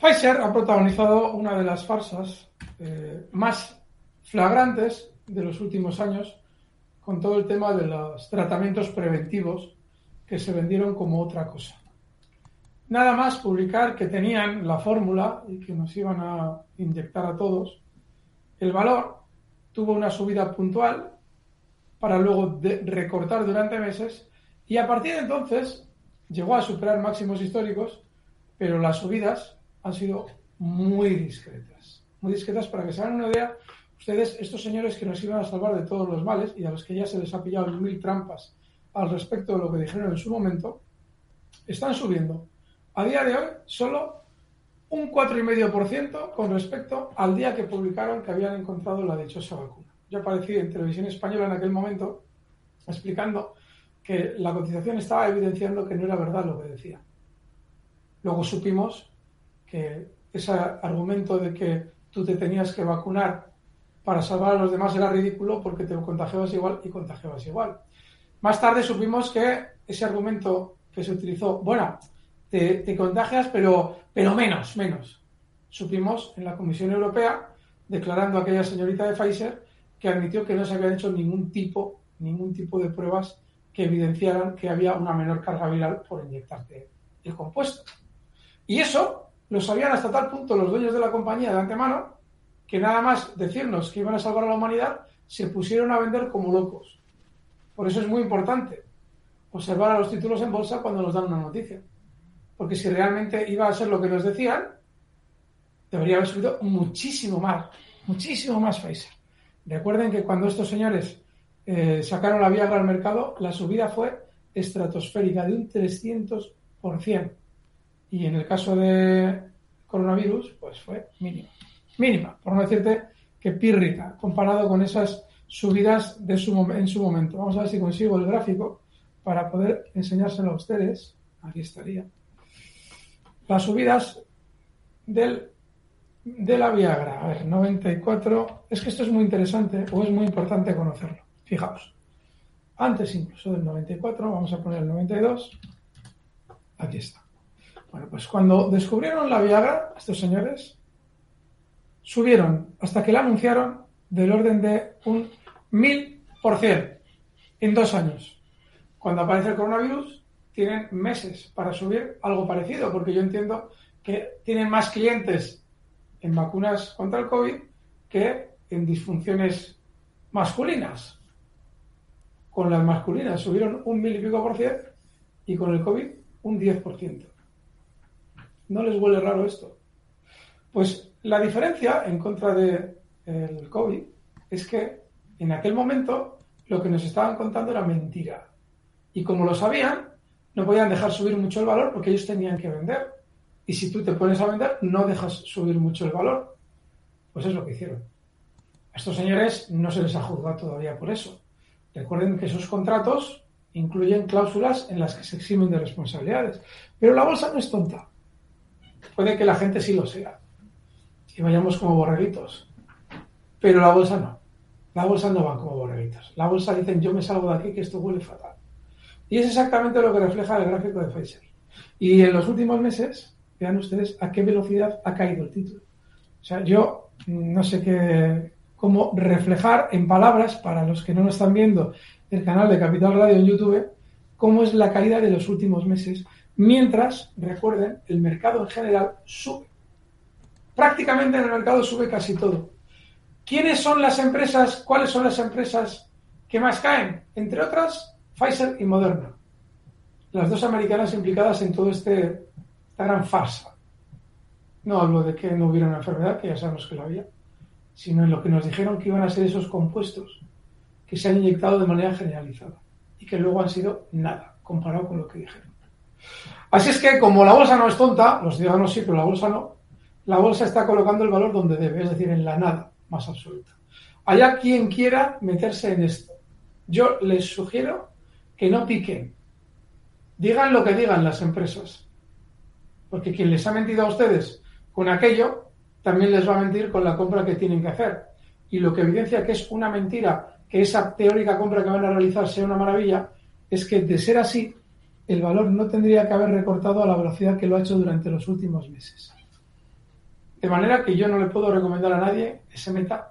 Pfizer ha protagonizado una de las farsas eh, más flagrantes de los últimos años con todo el tema de los tratamientos preventivos que se vendieron como otra cosa. Nada más publicar que tenían la fórmula y que nos iban a inyectar a todos, el valor tuvo una subida puntual para luego recortar durante meses y a partir de entonces llegó a superar máximos históricos, pero las subidas han sido muy discretas. Muy discretas para que se hagan una idea, ustedes, estos señores que nos iban a salvar de todos los males y a los que ya se les ha pillado mil trampas al respecto de lo que dijeron en su momento, están subiendo. A día de hoy, solo un 4,5% con respecto al día que publicaron que habían encontrado la dichosa vacuna. Yo aparecí en televisión española en aquel momento explicando que la cotización estaba evidenciando que no era verdad lo que decía. Luego supimos que ese argumento de que tú te tenías que vacunar para salvar a los demás era ridículo porque te contagiabas igual y contagiabas igual. Más tarde supimos que ese argumento que se utilizó, bueno, te, contagias, pero, pero menos, menos. Supimos en la Comisión Europea, declarando a aquella señorita de Pfizer, que admitió que no se habían hecho ningún tipo, ningún tipo de pruebas que evidenciaran que había una menor carga viral por inyectarte el compuesto. Y eso lo sabían hasta tal punto los dueños de la compañía de antemano que nada más decirnos que iban a salvar a la humanidad, se pusieron a vender como locos. Por eso es muy importante observar a los títulos en bolsa cuando nos dan una noticia. Porque si realmente iba a ser lo que nos decían, debería haber subido muchísimo más, muchísimo más Pfizer. Recuerden que cuando estos señores eh, sacaron la Viagra al mercado, la subida fue estratosférica de un 300%. Y en el caso de coronavirus, pues fue mínima. Mínima, por no decirte que pírrica, comparado con esas subidas de su, en su momento. Vamos a ver si consigo el gráfico para poder enseñárselo a ustedes. Aquí estaría. Las subidas del de la Viagra. A ver, 94. Es que esto es muy interesante o es muy importante conocerlo. Fijaos. Antes incluso del 94, vamos a poner el 92. Aquí está. Bueno, pues cuando descubrieron la Viagra, estos señores subieron hasta que la anunciaron del orden de un mil por cien en dos años. Cuando aparece el coronavirus, tienen meses para subir algo parecido, porque yo entiendo que tienen más clientes en vacunas contra el COVID que en disfunciones masculinas. Con las masculinas subieron un mil y pico por ciento y con el COVID un 10 por ciento. ¿No les huele raro esto? Pues la diferencia en contra del el COVID es que en aquel momento lo que nos estaban contando era mentira. Y como lo sabían, no podían dejar subir mucho el valor porque ellos tenían que vender. Y si tú te pones a vender, no dejas subir mucho el valor. Pues es lo que hicieron. A estos señores no se les ha juzgado todavía por eso. Recuerden que esos contratos incluyen cláusulas en las que se eximen de responsabilidades. Pero la bolsa no es tonta. Puede que la gente sí lo sea. Y vayamos como borreguitos. Pero la bolsa no. La bolsa no va como borreguitos. La bolsa dicen yo me salgo de aquí que esto huele fatal. Y es exactamente lo que refleja el gráfico de Pfizer. Y en los últimos meses vean ustedes a qué velocidad ha caído el título. O sea, yo no sé qué, cómo reflejar en palabras, para los que no nos están viendo el canal de Capital Radio en YouTube, cómo es la caída de los últimos meses, mientras, recuerden, el mercado en general sube. Prácticamente en el mercado sube casi todo. ¿Quiénes son las empresas, cuáles son las empresas que más caen? Entre otras, Pfizer y Moderna. Las dos americanas implicadas en todo este gran farsa. No hablo de que no hubiera una enfermedad, que ya sabemos que la había, sino en lo que nos dijeron que iban a ser esos compuestos que se han inyectado de manera generalizada y que luego han sido nada comparado con lo que dijeron. Así es que como la bolsa no es tonta, los ciudadanos sí, pero la bolsa no, la bolsa está colocando el valor donde debe, es decir, en la nada más absoluta. Allá quien quiera meterse en esto. Yo les sugiero que no piquen. Digan lo que digan las empresas. Porque quien les ha mentido a ustedes con aquello, también les va a mentir con la compra que tienen que hacer. Y lo que evidencia que es una mentira, que esa teórica compra que van a realizar sea una maravilla, es que de ser así, el valor no tendría que haber recortado a la velocidad que lo ha hecho durante los últimos meses. De manera que yo no le puedo recomendar a nadie que se meta